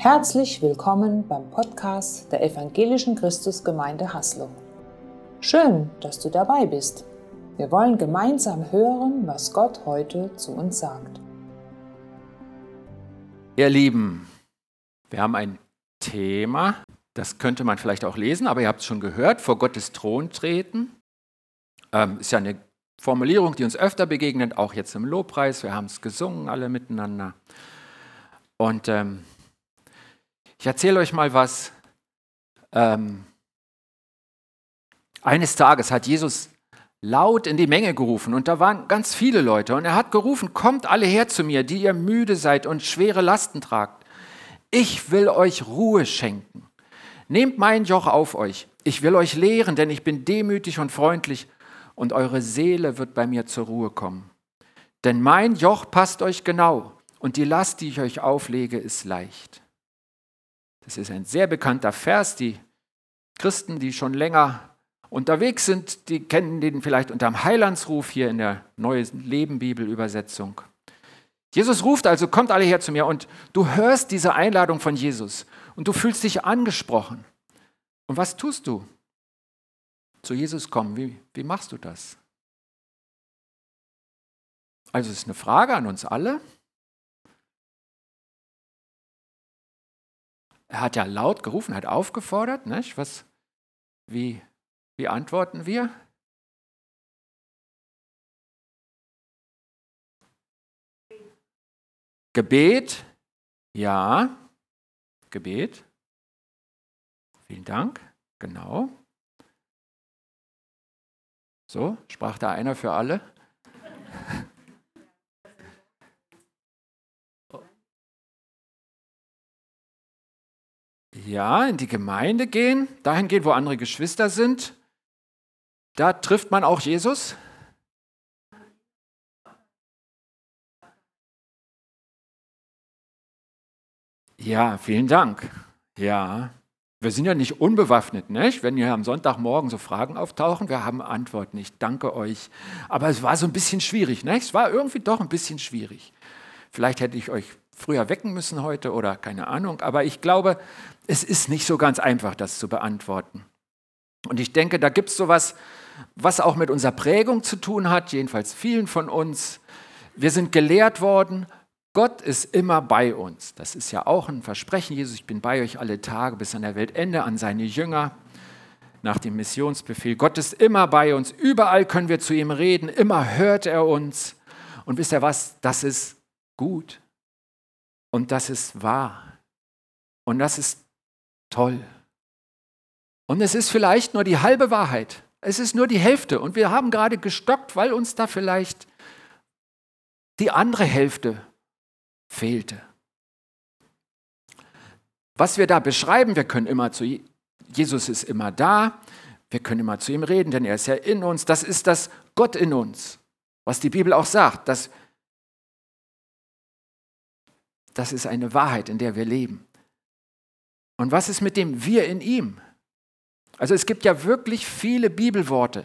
Herzlich willkommen beim Podcast der Evangelischen Christusgemeinde Haslo. Schön, dass du dabei bist. Wir wollen gemeinsam hören, was Gott heute zu uns sagt. Ihr Lieben, wir haben ein Thema, das könnte man vielleicht auch lesen, aber ihr habt es schon gehört, vor Gottes Thron treten. Ähm, ist ja eine Formulierung, die uns öfter begegnet, auch jetzt im Lobpreis. Wir haben es gesungen alle miteinander. Und ähm, ich erzähle euch mal was. Ähm, eines Tages hat Jesus laut in die Menge gerufen und da waren ganz viele Leute und er hat gerufen, kommt alle her zu mir, die ihr müde seid und schwere Lasten tragt. Ich will euch Ruhe schenken. Nehmt mein Joch auf euch. Ich will euch lehren, denn ich bin demütig und freundlich und eure Seele wird bei mir zur Ruhe kommen. Denn mein Joch passt euch genau und die Last, die ich euch auflege, ist leicht. Das ist ein sehr bekannter Vers. Die Christen, die schon länger unterwegs sind, die kennen den vielleicht unter dem Heilandsruf hier in der Neuen Leben Bibel Übersetzung. Jesus ruft also, kommt alle her zu mir und du hörst diese Einladung von Jesus und du fühlst dich angesprochen. Und was tust du? Zu Jesus kommen, wie, wie machst du das? Also es ist eine Frage an uns alle. Er hat ja laut gerufen, hat aufgefordert. Nicht? Was, wie, wie antworten wir? Gebet, ja. Gebet. Vielen Dank. Genau. So, sprach da einer für alle? Ja, in die Gemeinde gehen, dahin gehen, wo andere Geschwister sind. Da trifft man auch Jesus. Ja, vielen Dank. Ja, wir sind ja nicht unbewaffnet, nicht? Wenn hier am Sonntagmorgen so Fragen auftauchen, wir haben Antwort nicht. Danke euch. Aber es war so ein bisschen schwierig, nicht? Es war irgendwie doch ein bisschen schwierig. Vielleicht hätte ich euch früher wecken müssen heute oder keine Ahnung, aber ich glaube, es ist nicht so ganz einfach, das zu beantworten. Und ich denke, da gibt es sowas, was auch mit unserer Prägung zu tun hat, jedenfalls vielen von uns. Wir sind gelehrt worden, Gott ist immer bei uns. Das ist ja auch ein Versprechen, Jesus, ich bin bei euch alle Tage bis an der Weltende, an seine Jünger, nach dem Missionsbefehl. Gott ist immer bei uns, überall können wir zu ihm reden, immer hört er uns. Und wisst ihr was, das ist gut und das ist wahr und das ist toll. Und es ist vielleicht nur die halbe Wahrheit. Es ist nur die Hälfte. Und wir haben gerade gestockt, weil uns da vielleicht die andere Hälfte fehlte. Was wir da beschreiben, wir können immer zu Jesus ist immer da, wir können immer zu ihm reden, denn er ist ja in uns. Das ist das Gott in uns, was die Bibel auch sagt. Das, das ist eine Wahrheit, in der wir leben. Und was ist mit dem Wir in ihm? Also es gibt ja wirklich viele Bibelworte,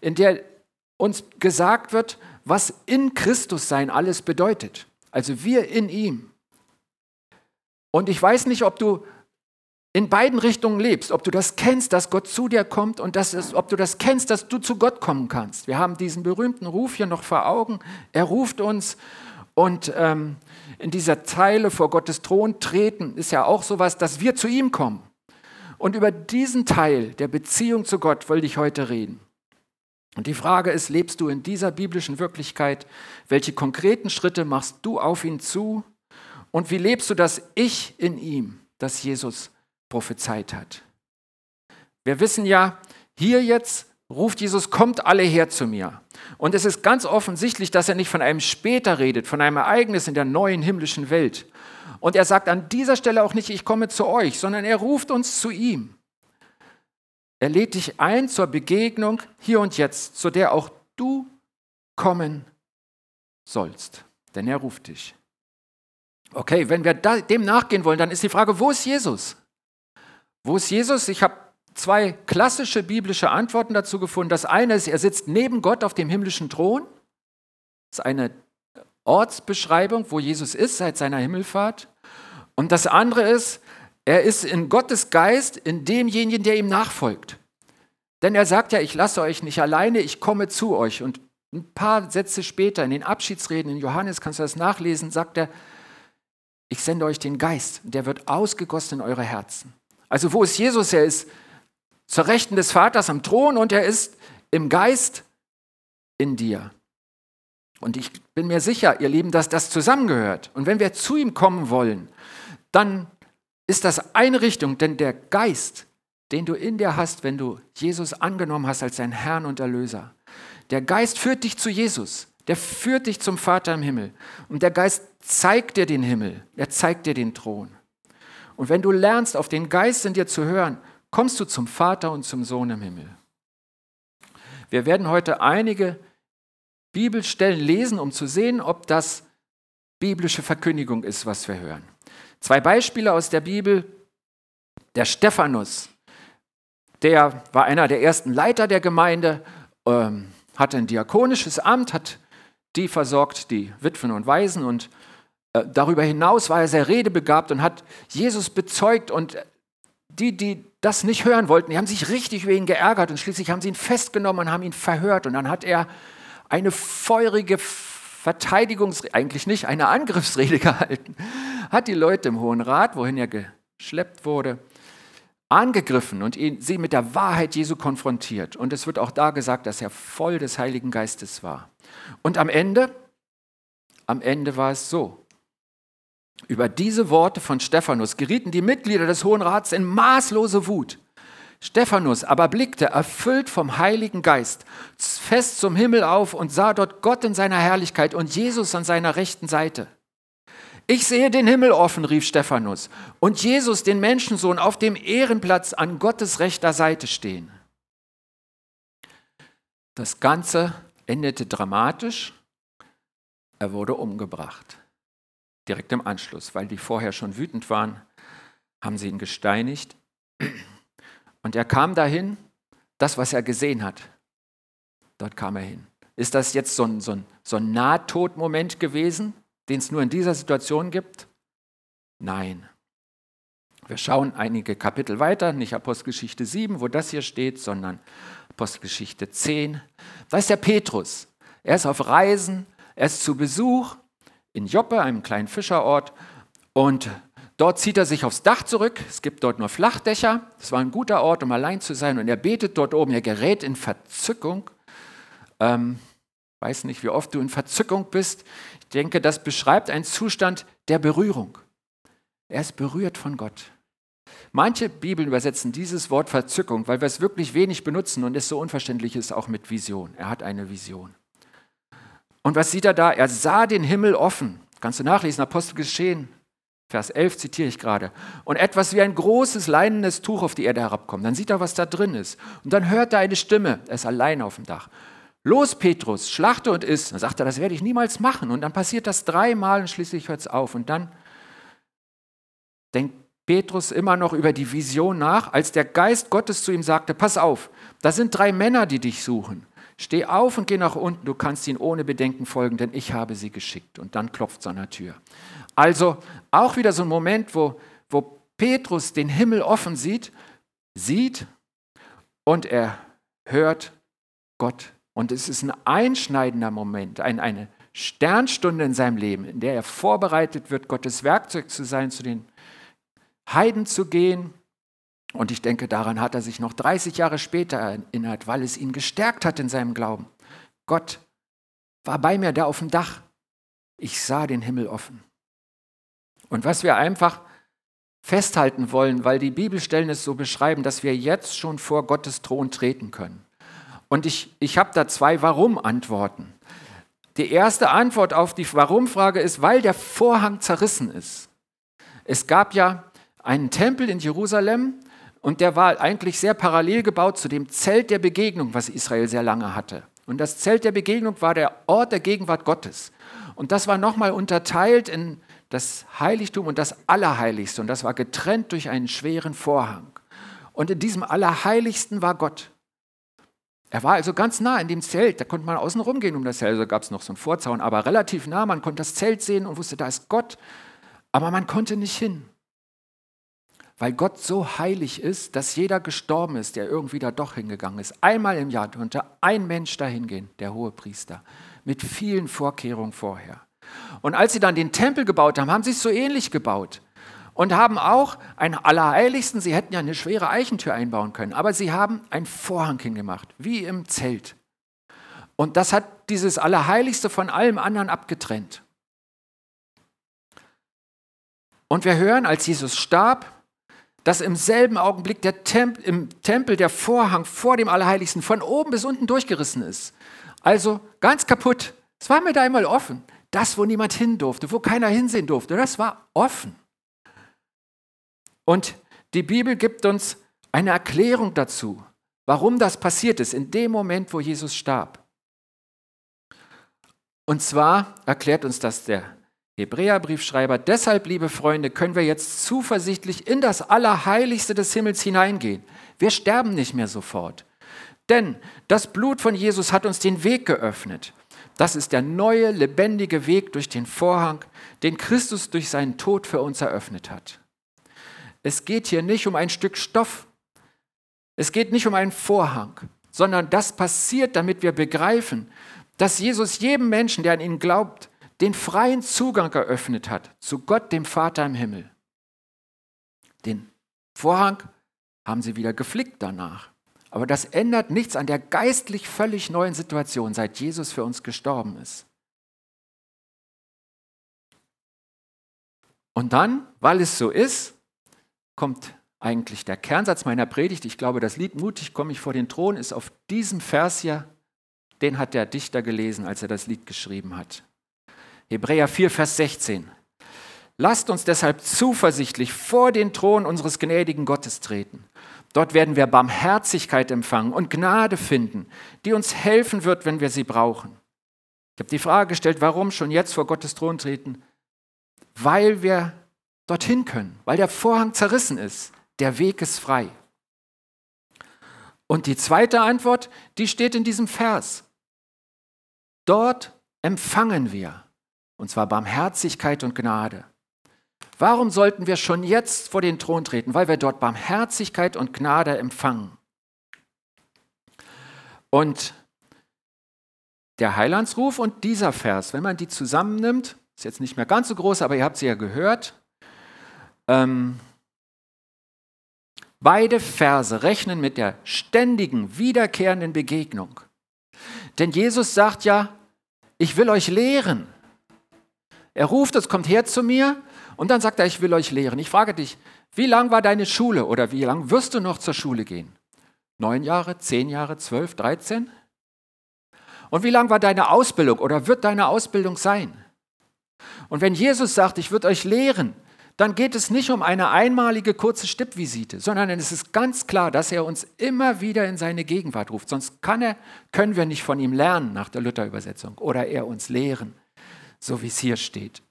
in der uns gesagt wird, was in Christus sein alles bedeutet. Also wir in ihm. Und ich weiß nicht, ob du in beiden Richtungen lebst, ob du das kennst, dass Gott zu dir kommt und das ist, ob du das kennst, dass du zu Gott kommen kannst. Wir haben diesen berühmten Ruf hier noch vor Augen. Er ruft uns und ähm, in dieser Zeile vor Gottes Thron treten ist ja auch sowas, dass wir zu ihm kommen. Und über diesen Teil der Beziehung zu Gott wollte ich heute reden. Und die Frage ist, lebst du in dieser biblischen Wirklichkeit? Welche konkreten Schritte machst du auf ihn zu? Und wie lebst du das Ich in ihm, das Jesus prophezeit hat? Wir wissen ja, hier jetzt ruft Jesus, kommt alle her zu mir. Und es ist ganz offensichtlich, dass er nicht von einem später redet, von einem Ereignis in der neuen himmlischen Welt. Und er sagt an dieser Stelle auch nicht, ich komme zu euch, sondern er ruft uns zu ihm. Er lädt dich ein zur Begegnung hier und jetzt, zu der auch du kommen sollst. Denn er ruft dich. Okay, wenn wir dem nachgehen wollen, dann ist die Frage, wo ist Jesus? Wo ist Jesus? Ich habe zwei klassische biblische Antworten dazu gefunden. Das eine ist, er sitzt neben Gott auf dem himmlischen Thron. Das ist eine Ortsbeschreibung, wo Jesus ist seit seiner Himmelfahrt. Und das andere ist, er ist in Gottes Geist in demjenigen, der ihm nachfolgt. Denn er sagt ja, ich lasse euch nicht alleine, ich komme zu euch. Und ein paar Sätze später, in den Abschiedsreden in Johannes, kannst du das nachlesen, sagt er, ich sende euch den Geist, der wird ausgegossen in eure Herzen. Also wo ist Jesus? Er ist zur Rechten des Vaters am Thron und er ist im Geist in dir. Und ich bin mir sicher, ihr Lieben, dass das zusammengehört. Und wenn wir zu ihm kommen wollen, dann ist das eine Richtung, denn der Geist, den du in dir hast, wenn du Jesus angenommen hast als dein Herrn und Erlöser, der Geist führt dich zu Jesus, der führt dich zum Vater im Himmel. Und der Geist zeigt dir den Himmel, er zeigt dir den Thron. Und wenn du lernst, auf den Geist in dir zu hören, kommst du zum Vater und zum Sohn im Himmel. Wir werden heute einige Bibelstellen lesen, um zu sehen, ob das biblische Verkündigung ist, was wir hören. Zwei Beispiele aus der Bibel. Der Stephanus, der war einer der ersten Leiter der Gemeinde, ähm, hatte ein diakonisches Amt, hat die versorgt, die Witwen und Waisen und äh, darüber hinaus war er sehr redebegabt und hat Jesus bezeugt und die, die das nicht hören wollten, die haben sich richtig über ihn geärgert und schließlich haben sie ihn festgenommen und haben ihn verhört und dann hat er eine feurige Verteidigungs, eigentlich nicht, eine Angriffsrede gehalten, hat die Leute im Hohen Rat, wohin er geschleppt wurde, angegriffen und ihn, sie mit der Wahrheit Jesu konfrontiert. Und es wird auch da gesagt, dass er voll des Heiligen Geistes war. Und am Ende, am Ende war es so. Über diese Worte von Stephanus gerieten die Mitglieder des Hohen Rats in maßlose Wut. Stephanus aber blickte, erfüllt vom Heiligen Geist, fest zum Himmel auf und sah dort Gott in seiner Herrlichkeit und Jesus an seiner rechten Seite. Ich sehe den Himmel offen, rief Stephanus, und Jesus, den Menschensohn, auf dem Ehrenplatz an Gottes rechter Seite stehen. Das Ganze endete dramatisch. Er wurde umgebracht. Direkt im Anschluss, weil die vorher schon wütend waren, haben sie ihn gesteinigt. Und er kam dahin, das, was er gesehen hat, dort kam er hin. Ist das jetzt so ein, so ein, so ein Nahtodmoment gewesen, den es nur in dieser Situation gibt? Nein. Wir schauen einige Kapitel weiter, nicht Apostelgeschichte 7, wo das hier steht, sondern Apostelgeschichte 10. Da ist der Petrus. Er ist auf Reisen, er ist zu Besuch in Joppe, einem kleinen Fischerort, und Dort zieht er sich aufs Dach zurück. Es gibt dort nur Flachdächer. Es war ein guter Ort, um allein zu sein. Und er betet dort oben. Er gerät in Verzückung. Ähm, weiß nicht, wie oft du in Verzückung bist. Ich denke, das beschreibt einen Zustand der Berührung. Er ist berührt von Gott. Manche Bibeln übersetzen dieses Wort Verzückung, weil wir es wirklich wenig benutzen und es so unverständlich ist, auch mit Vision. Er hat eine Vision. Und was sieht er da? Er sah den Himmel offen. Kannst du nachlesen, Apostelgeschehen Vers 11 zitiere ich gerade. Und etwas wie ein großes leinendes Tuch auf die Erde herabkommt. Dann sieht er, was da drin ist. Und dann hört er eine Stimme. Er ist allein auf dem Dach. Los, Petrus, schlachte und iss. Dann sagt er, das werde ich niemals machen. Und dann passiert das dreimal und schließlich hört es auf. Und dann denkt Petrus immer noch über die Vision nach, als der Geist Gottes zu ihm sagte, pass auf, da sind drei Männer, die dich suchen. Steh auf und geh nach unten, du kannst ihnen ohne Bedenken folgen, denn ich habe sie geschickt. Und dann klopft es an der Tür. Also auch wieder so ein Moment, wo, wo Petrus den Himmel offen sieht, sieht und er hört Gott. Und es ist ein einschneidender Moment, ein, eine Sternstunde in seinem Leben, in der er vorbereitet wird, Gottes Werkzeug zu sein, zu den Heiden zu gehen. Und ich denke, daran hat er sich noch 30 Jahre später erinnert, weil es ihn gestärkt hat in seinem Glauben. Gott war bei mir da auf dem Dach. Ich sah den Himmel offen. Und was wir einfach festhalten wollen, weil die Bibelstellen es so beschreiben, dass wir jetzt schon vor Gottes Thron treten können. Und ich, ich habe da zwei Warum-Antworten. Die erste Antwort auf die Warum-Frage ist, weil der Vorhang zerrissen ist. Es gab ja einen Tempel in Jerusalem und der war eigentlich sehr parallel gebaut zu dem Zelt der Begegnung, was Israel sehr lange hatte. Und das Zelt der Begegnung war der Ort der Gegenwart Gottes. Und das war nochmal unterteilt in das Heiligtum und das Allerheiligste. Und das war getrennt durch einen schweren Vorhang. Und in diesem Allerheiligsten war Gott. Er war also ganz nah in dem Zelt. Da konnte man außen rumgehen um das Zelt. Also gab es noch so einen Vorzaun, aber relativ nah. Man konnte das Zelt sehen und wusste, da ist Gott. Aber man konnte nicht hin. Weil Gott so heilig ist, dass jeder gestorben ist, der irgendwie da doch hingegangen ist. Einmal im Jahr konnte ein Mensch dahin gehen, der hohe Priester, mit vielen Vorkehrungen vorher. Und als sie dann den Tempel gebaut haben, haben sie es so ähnlich gebaut und haben auch ein Allerheiligsten, sie hätten ja eine schwere Eichentür einbauen können, aber sie haben einen Vorhang hingemacht, wie im Zelt. Und das hat dieses Allerheiligste von allem anderen abgetrennt. Und wir hören, als Jesus starb, dass im selben Augenblick der Temp im Tempel der Vorhang vor dem Allerheiligsten von oben bis unten durchgerissen ist. Also ganz kaputt. Es war mir da einmal offen. Das, wo niemand hin durfte, wo keiner hinsehen durfte, das war offen. Und die Bibel gibt uns eine Erklärung dazu, warum das passiert ist in dem Moment, wo Jesus starb. Und zwar erklärt uns das der Hebräerbriefschreiber, deshalb, liebe Freunde, können wir jetzt zuversichtlich in das Allerheiligste des Himmels hineingehen. Wir sterben nicht mehr sofort. Denn das Blut von Jesus hat uns den Weg geöffnet. Das ist der neue, lebendige Weg durch den Vorhang, den Christus durch seinen Tod für uns eröffnet hat. Es geht hier nicht um ein Stück Stoff. Es geht nicht um einen Vorhang, sondern das passiert, damit wir begreifen, dass Jesus jedem Menschen, der an ihn glaubt, den freien Zugang eröffnet hat zu Gott, dem Vater im Himmel. Den Vorhang haben sie wieder geflickt danach. Aber das ändert nichts an der geistlich völlig neuen Situation, seit Jesus für uns gestorben ist. Und dann, weil es so ist, kommt eigentlich der Kernsatz meiner Predigt. Ich glaube, das Lied Mutig komme ich vor den Thron ist auf diesem Vers hier den hat der Dichter gelesen, als er das Lied geschrieben hat. Hebräer 4, Vers 16. Lasst uns deshalb zuversichtlich vor den Thron unseres gnädigen Gottes treten. Dort werden wir Barmherzigkeit empfangen und Gnade finden, die uns helfen wird, wenn wir sie brauchen. Ich habe die Frage gestellt, warum schon jetzt vor Gottes Thron treten? Weil wir dorthin können, weil der Vorhang zerrissen ist. Der Weg ist frei. Und die zweite Antwort, die steht in diesem Vers. Dort empfangen wir, und zwar Barmherzigkeit und Gnade. Warum sollten wir schon jetzt vor den Thron treten? Weil wir dort Barmherzigkeit und Gnade empfangen. Und der Heilandsruf und dieser Vers, wenn man die zusammennimmt, ist jetzt nicht mehr ganz so groß, aber ihr habt sie ja gehört. Ähm, beide Verse rechnen mit der ständigen, wiederkehrenden Begegnung. Denn Jesus sagt ja, ich will euch lehren. Er ruft, es kommt her zu mir und dann sagt er, ich will euch lehren. Ich frage dich, wie lang war deine Schule oder wie lang wirst du noch zur Schule gehen? Neun Jahre, zehn Jahre, zwölf, dreizehn? Und wie lang war deine Ausbildung oder wird deine Ausbildung sein? Und wenn Jesus sagt, ich würde euch lehren, dann geht es nicht um eine einmalige kurze Stippvisite, sondern es ist ganz klar, dass er uns immer wieder in seine Gegenwart ruft. Sonst kann er, können wir nicht von ihm lernen nach der Luther-Übersetzung oder er uns lehren, so wie es hier steht.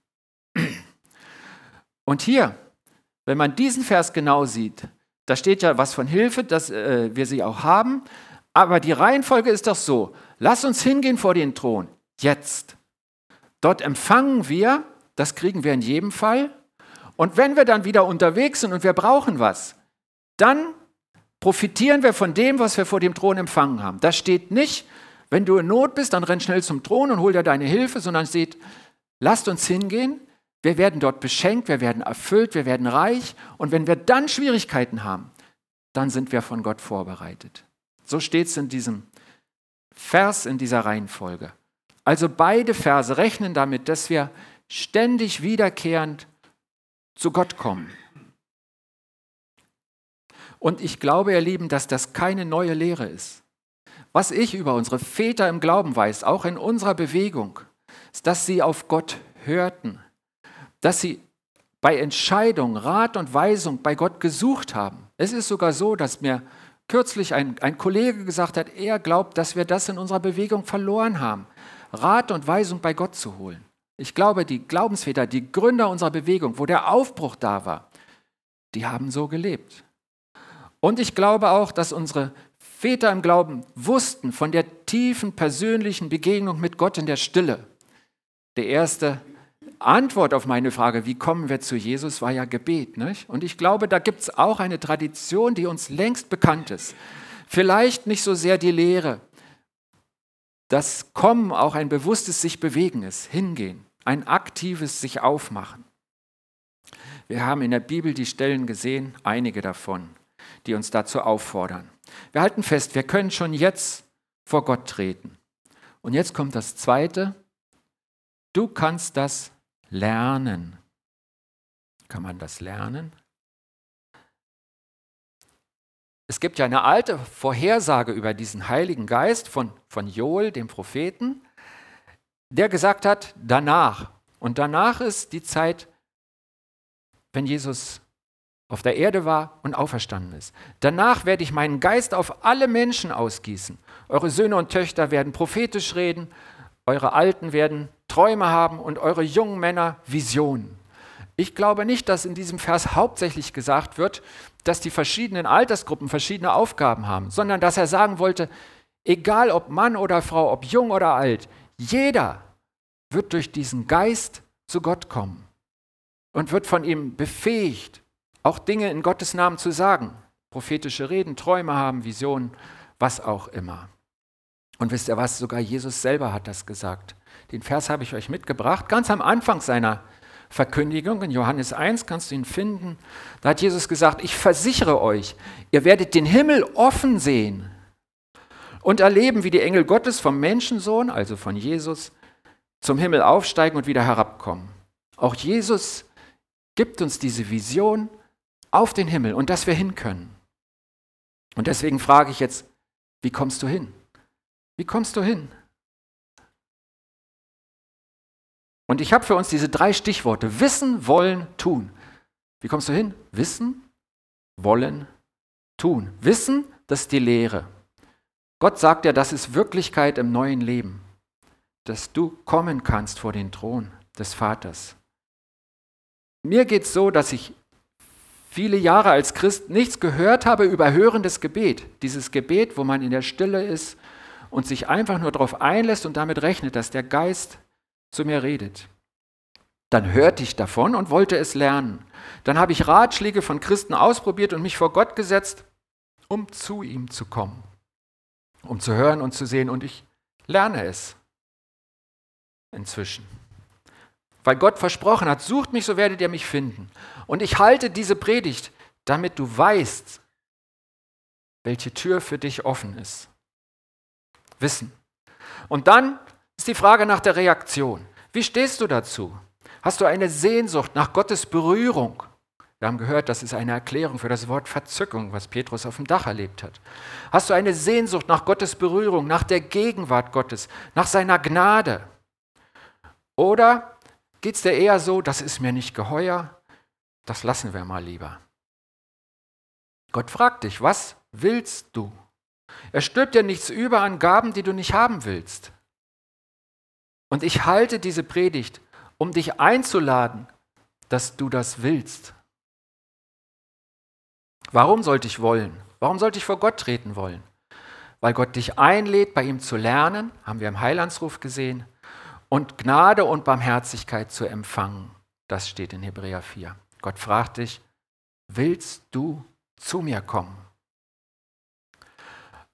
Und hier, wenn man diesen Vers genau sieht, da steht ja was von Hilfe, dass äh, wir sie auch haben, aber die Reihenfolge ist doch so, lass uns hingehen vor den Thron, jetzt. Dort empfangen wir, das kriegen wir in jedem Fall, und wenn wir dann wieder unterwegs sind und wir brauchen was, dann profitieren wir von dem, was wir vor dem Thron empfangen haben. Da steht nicht, wenn du in Not bist, dann renn schnell zum Thron und hol dir deine Hilfe, sondern es steht, lasst uns hingehen, wir werden dort beschenkt, wir werden erfüllt, wir werden reich und wenn wir dann Schwierigkeiten haben, dann sind wir von Gott vorbereitet. So steht es in diesem Vers, in dieser Reihenfolge. Also beide Verse rechnen damit, dass wir ständig wiederkehrend zu Gott kommen. Und ich glaube, ihr Lieben, dass das keine neue Lehre ist. Was ich über unsere Väter im Glauben weiß, auch in unserer Bewegung, ist, dass sie auf Gott hörten, dass sie bei Entscheidungen, Rat und Weisung bei Gott gesucht haben. Es ist sogar so, dass mir kürzlich ein, ein Kollege gesagt hat, er glaubt, dass wir das in unserer Bewegung verloren haben, Rat und Weisung bei Gott zu holen. Ich glaube, die Glaubensväter, die Gründer unserer Bewegung, wo der Aufbruch da war, die haben so gelebt. Und ich glaube auch, dass unsere Väter im Glauben wussten von der tiefen persönlichen Begegnung mit Gott in der Stille. Der erste Antwort auf meine Frage, wie kommen wir zu Jesus, war ja Gebet. Nicht? Und ich glaube, da gibt es auch eine Tradition, die uns längst bekannt ist. Vielleicht nicht so sehr die Lehre. Das Kommen auch ein bewusstes sich bewegen ist, hingehen, ein aktives sich aufmachen. Wir haben in der Bibel die Stellen gesehen, einige davon, die uns dazu auffordern. Wir halten fest, wir können schon jetzt vor Gott treten. Und jetzt kommt das Zweite. Du kannst das lernen. Kann man das lernen? Es gibt ja eine alte Vorhersage über diesen Heiligen Geist von, von Joel, dem Propheten, der gesagt hat, danach. Und danach ist die Zeit, wenn Jesus auf der Erde war und auferstanden ist. Danach werde ich meinen Geist auf alle Menschen ausgießen. Eure Söhne und Töchter werden prophetisch reden, eure Alten werden Träume haben und eure jungen Männer Visionen. Ich glaube nicht, dass in diesem Vers hauptsächlich gesagt wird, dass die verschiedenen Altersgruppen verschiedene Aufgaben haben, sondern dass er sagen wollte, egal ob Mann oder Frau, ob jung oder alt, jeder wird durch diesen Geist zu Gott kommen und wird von ihm befähigt, auch Dinge in Gottes Namen zu sagen, prophetische Reden, Träume haben, Visionen, was auch immer. Und wisst ihr was, sogar Jesus selber hat das gesagt. Den Vers habe ich euch mitgebracht, ganz am Anfang seiner Verkündigung, in Johannes 1 kannst du ihn finden. Da hat Jesus gesagt, ich versichere euch, ihr werdet den Himmel offen sehen und erleben, wie die Engel Gottes vom Menschensohn, also von Jesus, zum Himmel aufsteigen und wieder herabkommen. Auch Jesus gibt uns diese Vision auf den Himmel und dass wir hin können. Und deswegen frage ich jetzt, wie kommst du hin? Wie kommst du hin? Und ich habe für uns diese drei Stichworte. Wissen, wollen, tun. Wie kommst du hin? Wissen, wollen, tun. Wissen, das ist die Lehre. Gott sagt ja, das ist Wirklichkeit im neuen Leben. Dass du kommen kannst vor den Thron des Vaters. Mir geht es so, dass ich viele Jahre als Christ nichts gehört habe über hörendes Gebet. Dieses Gebet, wo man in der Stille ist und sich einfach nur darauf einlässt und damit rechnet, dass der Geist zu mir redet. Dann hörte ich davon und wollte es lernen. Dann habe ich Ratschläge von Christen ausprobiert und mich vor Gott gesetzt, um zu ihm zu kommen, um zu hören und zu sehen. Und ich lerne es inzwischen. Weil Gott versprochen hat, sucht mich, so werdet ihr mich finden. Und ich halte diese Predigt, damit du weißt, welche Tür für dich offen ist. Wissen. Und dann ist die Frage nach der Reaktion. Wie stehst du dazu? Hast du eine Sehnsucht nach Gottes Berührung? Wir haben gehört, das ist eine Erklärung für das Wort Verzückung, was Petrus auf dem Dach erlebt hat. Hast du eine Sehnsucht nach Gottes Berührung, nach der Gegenwart Gottes, nach seiner Gnade? Oder geht es dir eher so, das ist mir nicht geheuer, das lassen wir mal lieber? Gott fragt dich, was willst du? Er stirbt dir nichts über an Gaben, die du nicht haben willst. Und ich halte diese Predigt, um dich einzuladen, dass du das willst. Warum sollte ich wollen? Warum sollte ich vor Gott treten wollen? Weil Gott dich einlädt, bei ihm zu lernen, haben wir im Heilandsruf gesehen, und Gnade und Barmherzigkeit zu empfangen. Das steht in Hebräer 4. Gott fragt dich, willst du zu mir kommen?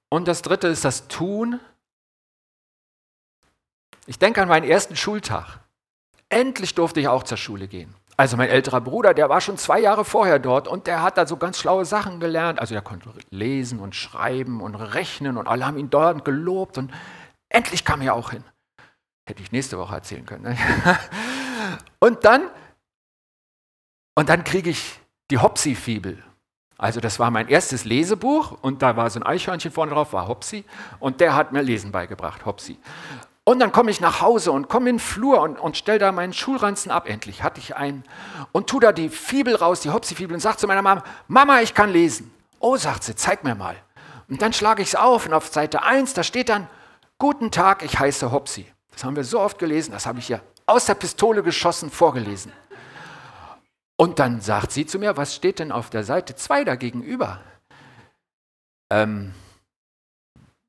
Und das dritte ist das Tun ich denke an meinen ersten Schultag. Endlich durfte ich auch zur Schule gehen. Also mein älterer Bruder, der war schon zwei Jahre vorher dort und der hat da so ganz schlaue Sachen gelernt. Also er konnte lesen und schreiben und rechnen und alle haben ihn dort gelobt und endlich kam er auch hin. Hätte ich nächste Woche erzählen können. Ne? Und dann, und dann kriege ich die Hopsi-Fibel. Also das war mein erstes Lesebuch und da war so ein Eichhörnchen vorne drauf, war Hopsi und der hat mir Lesen beigebracht, Hopsi. Und dann komme ich nach Hause und komme in den Flur und, und stelle da meinen Schulranzen ab. Endlich hatte ich einen. Und tu da die Fibel raus, die Hopsi-Fibel, und sage zu meiner Mama, Mama, ich kann lesen. Oh, sagt sie, zeig mir mal. Und dann schlage ich es auf und auf Seite 1, da steht dann, Guten Tag, ich heiße Hopsi. Das haben wir so oft gelesen, das habe ich ja aus der Pistole geschossen vorgelesen. Und dann sagt sie zu mir, was steht denn auf der Seite 2 da gegenüber? Ähm,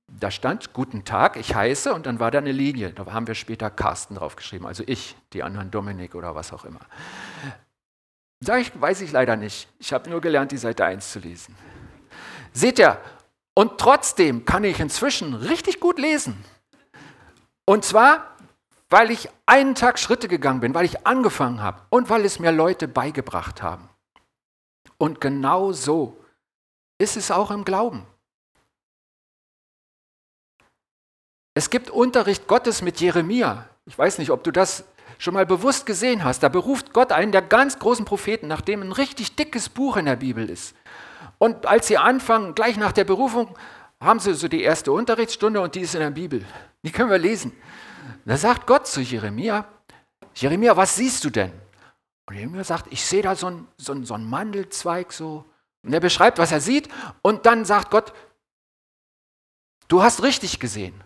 da stand Guten Tag, ich heiße und dann war da eine Linie. Da haben wir später Carsten draufgeschrieben, also ich, die anderen Dominik oder was auch immer. Sag ich, weiß ich leider nicht. Ich habe nur gelernt, die Seite 1 zu lesen. Seht ihr, und trotzdem kann ich inzwischen richtig gut lesen. Und zwar, weil ich einen Tag Schritte gegangen bin, weil ich angefangen habe und weil es mir Leute beigebracht haben. Und genau so ist es auch im Glauben. Es gibt Unterricht Gottes mit Jeremia. Ich weiß nicht, ob du das schon mal bewusst gesehen hast. Da beruft Gott einen der ganz großen Propheten, nachdem ein richtig dickes Buch in der Bibel ist. Und als sie anfangen, gleich nach der Berufung, haben sie so die erste Unterrichtsstunde und die ist in der Bibel. Die können wir lesen. Da sagt Gott zu Jeremia, Jeremia, was siehst du denn? Und Jeremia sagt, ich sehe da so einen so so ein Mandelzweig so. Und er beschreibt, was er sieht. Und dann sagt Gott, du hast richtig gesehen.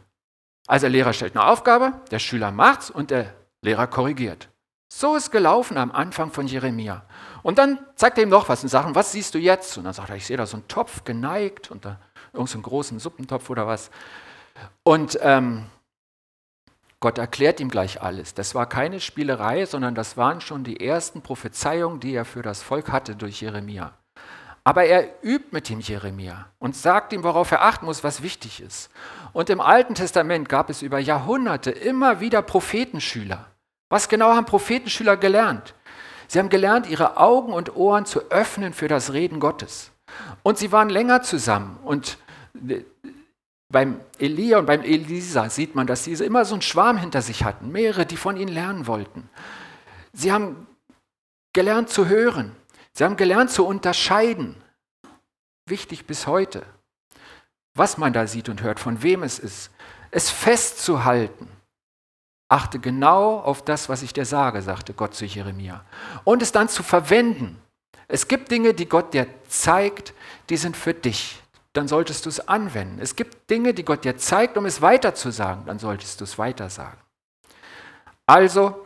Also der Lehrer stellt eine Aufgabe, der Schüler macht's und der Lehrer korrigiert. So ist gelaufen am Anfang von Jeremia. Und dann zeigt er ihm noch was und sagt, was siehst du jetzt? Und dann sagt er, ich sehe da so einen Topf geneigt und da irgendeinen so großen Suppentopf oder was. Und ähm, Gott erklärt ihm gleich alles. Das war keine Spielerei, sondern das waren schon die ersten Prophezeiungen, die er für das Volk hatte durch Jeremia. Aber er übt mit dem Jeremia und sagt ihm, worauf er achten muss, was wichtig ist. Und im Alten Testament gab es über Jahrhunderte immer wieder Prophetenschüler. Was genau haben Prophetenschüler gelernt? Sie haben gelernt, ihre Augen und Ohren zu öffnen für das Reden Gottes. Und sie waren länger zusammen. Und äh, beim Elia und beim Elisa sieht man, dass sie immer so einen Schwarm hinter sich hatten, mehrere, die von ihnen lernen wollten. Sie haben gelernt zu hören. Sie haben gelernt zu unterscheiden. Wichtig bis heute. Was man da sieht und hört, von wem es ist. Es festzuhalten. Achte genau auf das, was ich dir sage, sagte Gott zu Jeremia. Und es dann zu verwenden. Es gibt Dinge, die Gott dir zeigt, die sind für dich. Dann solltest du es anwenden. Es gibt Dinge, die Gott dir zeigt, um es weiterzusagen. Dann solltest du es weitersagen. Also,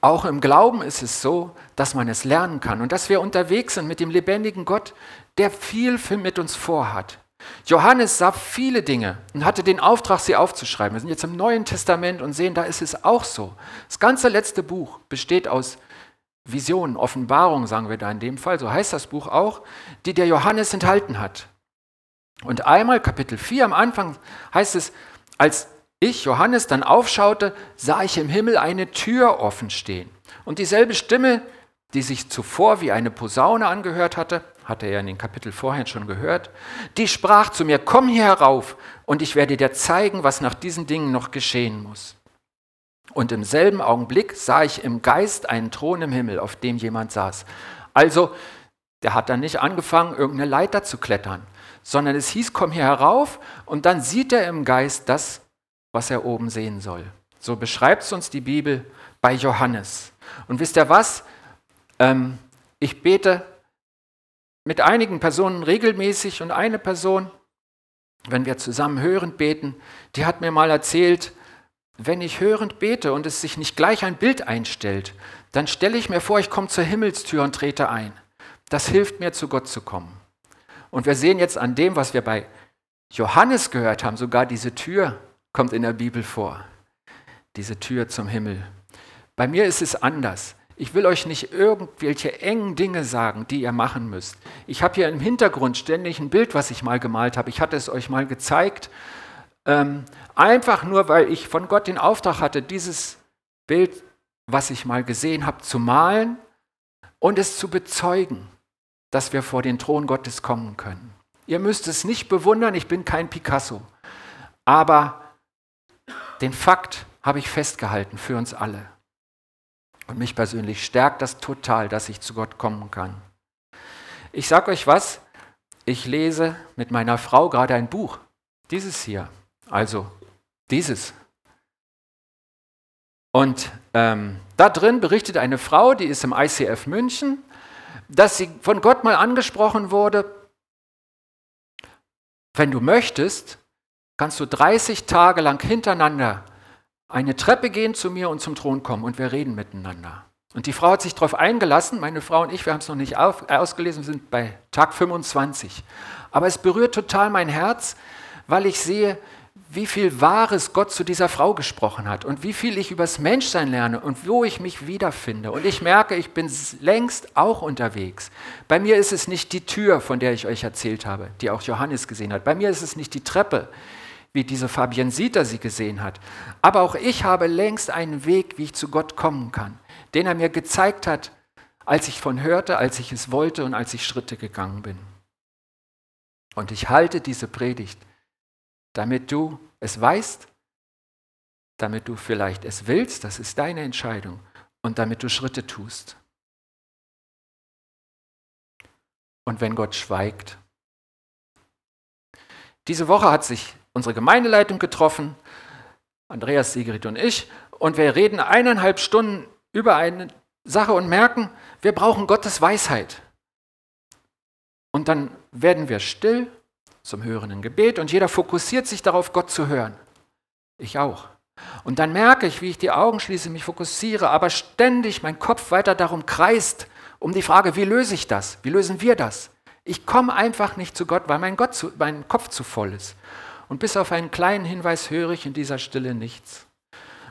auch im Glauben ist es so, dass man es lernen kann und dass wir unterwegs sind mit dem lebendigen Gott, der viel mit uns vorhat. Johannes sah viele Dinge und hatte den Auftrag, sie aufzuschreiben. Wir sind jetzt im Neuen Testament und sehen, da ist es auch so. Das ganze letzte Buch besteht aus Visionen, Offenbarungen, sagen wir da in dem Fall, so heißt das Buch auch, die der Johannes enthalten hat. Und einmal, Kapitel 4 am Anfang, heißt es, als ich, Johannes, dann aufschaute, sah ich im Himmel eine Tür offen stehen. Und dieselbe Stimme, die sich zuvor wie eine Posaune angehört hatte, hatte er in den Kapitel vorher schon gehört, die sprach zu mir, komm hier herauf und ich werde dir zeigen, was nach diesen Dingen noch geschehen muss. Und im selben Augenblick sah ich im Geist einen Thron im Himmel, auf dem jemand saß. Also, der hat dann nicht angefangen, irgendeine Leiter zu klettern, sondern es hieß, komm hier herauf und dann sieht er im Geist das, was er oben sehen soll. So beschreibt es uns die Bibel bei Johannes. Und wisst ihr was? Ähm, ich bete mit einigen Personen regelmäßig und eine Person, wenn wir zusammen hörend beten, die hat mir mal erzählt, wenn ich hörend bete und es sich nicht gleich ein Bild einstellt, dann stelle ich mir vor, ich komme zur Himmelstür und trete ein. Das hilft mir, zu Gott zu kommen. Und wir sehen jetzt an dem, was wir bei Johannes gehört haben, sogar diese Tür kommt in der Bibel vor. Diese Tür zum Himmel. Bei mir ist es anders. Ich will euch nicht irgendwelche engen Dinge sagen, die ihr machen müsst. Ich habe hier im Hintergrund ständig ein Bild, was ich mal gemalt habe. Ich hatte es euch mal gezeigt. Ähm, einfach nur, weil ich von Gott den Auftrag hatte, dieses Bild, was ich mal gesehen habe, zu malen und es zu bezeugen, dass wir vor den Thron Gottes kommen können. Ihr müsst es nicht bewundern, ich bin kein Picasso. Aber den Fakt habe ich festgehalten für uns alle. Und mich persönlich stärkt das total, dass ich zu Gott kommen kann. Ich sage euch was, ich lese mit meiner Frau gerade ein Buch. Dieses hier. Also dieses. Und ähm, da drin berichtet eine Frau, die ist im ICF München, dass sie von Gott mal angesprochen wurde, wenn du möchtest, kannst du 30 Tage lang hintereinander eine Treppe gehen zu mir und zum Thron kommen und wir reden miteinander. Und die Frau hat sich darauf eingelassen, meine Frau und ich, wir haben es noch nicht auf, ausgelesen, wir sind bei Tag 25. Aber es berührt total mein Herz, weil ich sehe, wie viel Wahres Gott zu dieser Frau gesprochen hat und wie viel ich übers Menschsein lerne und wo ich mich wiederfinde. Und ich merke, ich bin längst auch unterwegs. Bei mir ist es nicht die Tür, von der ich euch erzählt habe, die auch Johannes gesehen hat. Bei mir ist es nicht die Treppe, wie diese Fabienne Sieter sie gesehen hat. Aber auch ich habe längst einen Weg, wie ich zu Gott kommen kann, den er mir gezeigt hat, als ich von hörte, als ich es wollte und als ich Schritte gegangen bin. Und ich halte diese Predigt damit du es weißt, damit du vielleicht es willst, das ist deine Entscheidung, und damit du Schritte tust. Und wenn Gott schweigt. Diese Woche hat sich unsere Gemeindeleitung getroffen, Andreas Sigrid und ich, und wir reden eineinhalb Stunden über eine Sache und merken, wir brauchen Gottes Weisheit. Und dann werden wir still zum hörenden Gebet und jeder fokussiert sich darauf, Gott zu hören. Ich auch. Und dann merke ich, wie ich die Augen schließe, mich fokussiere, aber ständig mein Kopf weiter darum kreist, um die Frage, wie löse ich das? Wie lösen wir das? Ich komme einfach nicht zu Gott, weil mein, Gott zu, mein Kopf zu voll ist. Und bis auf einen kleinen Hinweis höre ich in dieser Stille nichts.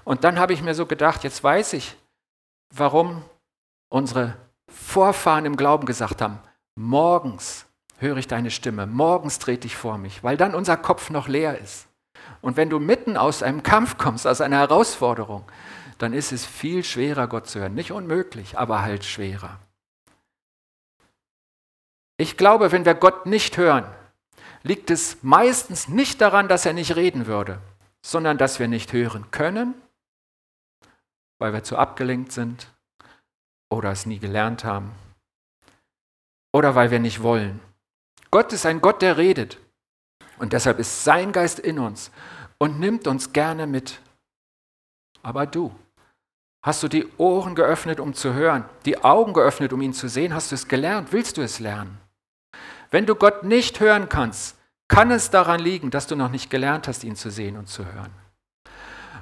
Und dann habe ich mir so gedacht, jetzt weiß ich, warum unsere Vorfahren im Glauben gesagt haben, morgens höre ich deine Stimme, morgens trete ich vor mich, weil dann unser Kopf noch leer ist. Und wenn du mitten aus einem Kampf kommst, aus einer Herausforderung, dann ist es viel schwerer, Gott zu hören. Nicht unmöglich, aber halt schwerer. Ich glaube, wenn wir Gott nicht hören, liegt es meistens nicht daran, dass er nicht reden würde, sondern dass wir nicht hören können, weil wir zu abgelenkt sind oder es nie gelernt haben oder weil wir nicht wollen. Gott ist ein Gott, der redet. Und deshalb ist sein Geist in uns und nimmt uns gerne mit. Aber du, hast du die Ohren geöffnet, um zu hören, die Augen geöffnet, um ihn zu sehen? Hast du es gelernt? Willst du es lernen? Wenn du Gott nicht hören kannst, kann es daran liegen, dass du noch nicht gelernt hast, ihn zu sehen und zu hören.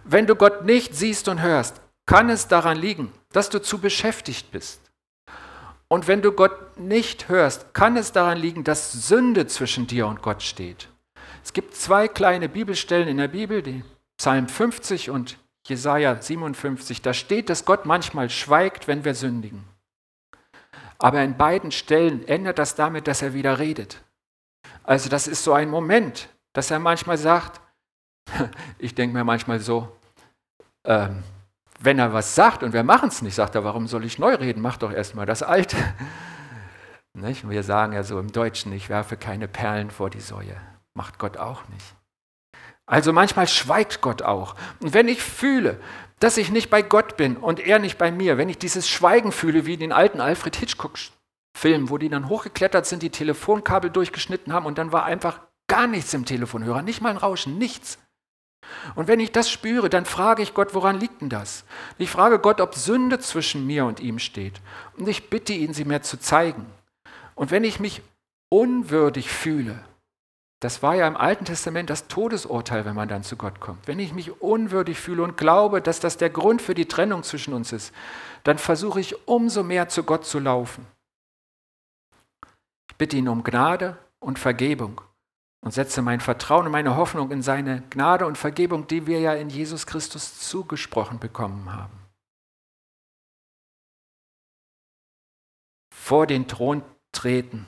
Wenn du Gott nicht siehst und hörst, kann es daran liegen, dass du zu beschäftigt bist. Und wenn du Gott nicht hörst, kann es daran liegen, dass Sünde zwischen dir und Gott steht. Es gibt zwei kleine Bibelstellen in der Bibel, die Psalm 50 und Jesaja 57. Da steht, dass Gott manchmal schweigt, wenn wir sündigen. Aber in beiden Stellen ändert das damit, dass er wieder redet. Also das ist so ein Moment, dass er manchmal sagt, ich denke mir manchmal so, ähm, wenn er was sagt und wir machen es nicht, sagt er, warum soll ich neu reden? Mach doch erstmal das Alte. Nicht? Wir sagen ja so im Deutschen, ich werfe keine Perlen vor die Säue. Macht Gott auch nicht. Also manchmal schweigt Gott auch. Und wenn ich fühle, dass ich nicht bei Gott bin und er nicht bei mir, wenn ich dieses Schweigen fühle, wie in den alten Alfred Hitchcock-Filmen, wo die dann hochgeklettert sind, die Telefonkabel durchgeschnitten haben und dann war einfach gar nichts im Telefonhörer, nicht mal ein Rauschen, nichts. Und wenn ich das spüre, dann frage ich Gott, woran liegt denn das? Ich frage Gott, ob Sünde zwischen mir und ihm steht. Und ich bitte ihn, sie mir zu zeigen. Und wenn ich mich unwürdig fühle, das war ja im Alten Testament das Todesurteil, wenn man dann zu Gott kommt. Wenn ich mich unwürdig fühle und glaube, dass das der Grund für die Trennung zwischen uns ist, dann versuche ich umso mehr zu Gott zu laufen. Ich bitte ihn um Gnade und Vergebung und setze mein Vertrauen und meine Hoffnung in seine Gnade und Vergebung, die wir ja in Jesus Christus zugesprochen bekommen haben. Vor den Thron treten,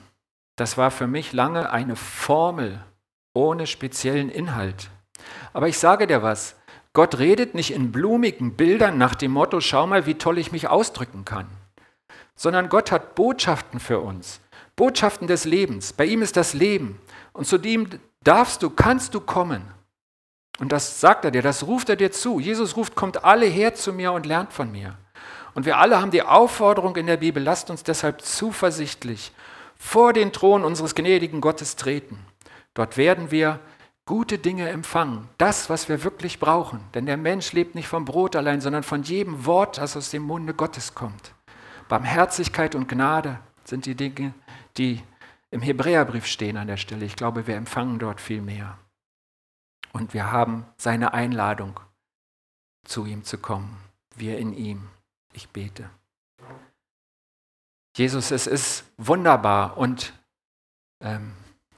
das war für mich lange eine Formel ohne speziellen Inhalt. Aber ich sage dir was, Gott redet nicht in blumigen Bildern nach dem Motto, schau mal, wie toll ich mich ausdrücken kann, sondern Gott hat Botschaften für uns, Botschaften des Lebens. Bei ihm ist das Leben. Und zu dem darfst du, kannst du kommen. Und das sagt er dir, das ruft er dir zu. Jesus ruft, kommt alle her zu mir und lernt von mir. Und wir alle haben die Aufforderung in der Bibel, lasst uns deshalb zuversichtlich vor den Thron unseres gnädigen Gottes treten. Dort werden wir gute Dinge empfangen, das, was wir wirklich brauchen. Denn der Mensch lebt nicht vom Brot allein, sondern von jedem Wort, das aus dem Munde Gottes kommt. Barmherzigkeit und Gnade sind die Dinge, die im Hebräerbrief stehen an der Stelle. Ich glaube, wir empfangen dort viel mehr. Und wir haben seine Einladung, zu ihm zu kommen. Wir in ihm. Ich bete. Jesus, es ist wunderbar und ähm,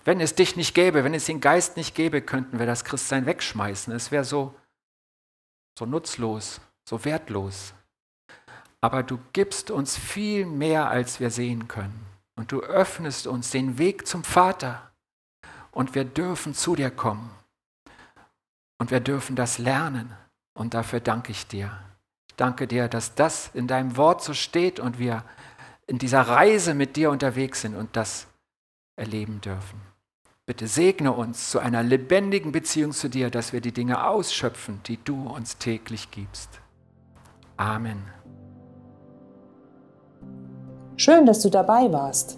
Wenn es dich nicht gäbe, wenn es den Geist nicht gäbe, könnten wir das Christsein wegschmeißen. Es wäre so, so nutzlos, so wertlos. Aber du gibst uns viel mehr, als wir sehen können. Und du öffnest uns den Weg zum Vater. Und wir dürfen zu dir kommen. Und wir dürfen das lernen. Und dafür danke ich dir. Ich danke dir, dass das in deinem Wort so steht und wir in dieser Reise mit dir unterwegs sind und das erleben dürfen. Bitte segne uns zu einer lebendigen Beziehung zu dir, dass wir die Dinge ausschöpfen, die du uns täglich gibst. Amen. Schön, dass du dabei warst.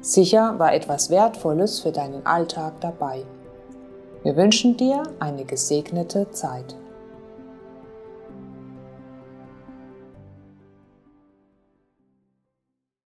Sicher war etwas Wertvolles für deinen Alltag dabei. Wir wünschen dir eine gesegnete Zeit.